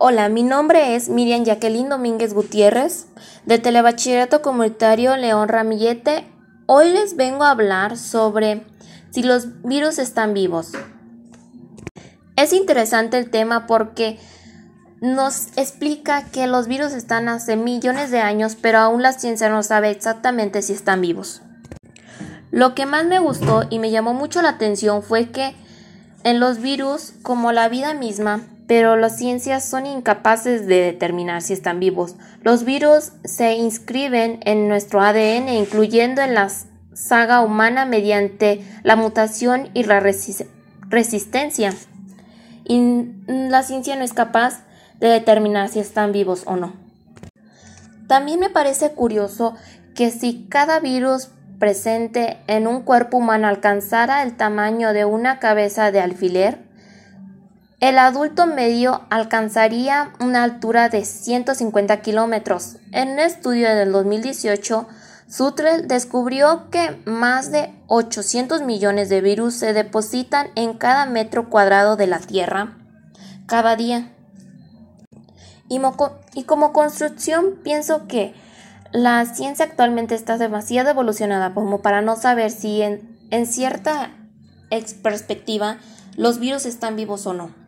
Hola, mi nombre es Miriam Jacqueline Domínguez Gutiérrez, de Telebachillerato Comunitario León Ramillete. Hoy les vengo a hablar sobre si los virus están vivos. Es interesante el tema porque nos explica que los virus están hace millones de años, pero aún la ciencia no sabe exactamente si están vivos. Lo que más me gustó y me llamó mucho la atención fue que en los virus, como la vida misma, pero las ciencias son incapaces de determinar si están vivos. Los virus se inscriben en nuestro ADN, incluyendo en la saga humana mediante la mutación y la resistencia. Y la ciencia no es capaz de determinar si están vivos o no. También me parece curioso que si cada virus presente en un cuerpo humano alcanzara el tamaño de una cabeza de alfiler, el adulto medio alcanzaría una altura de 150 kilómetros. En un estudio del 2018, Sutrell descubrió que más de 800 millones de virus se depositan en cada metro cuadrado de la Tierra cada día. Y, como construcción pienso que la ciencia actualmente está demasiado evolucionada como para no saber si en cierta perspectiva los virus están vivos o no.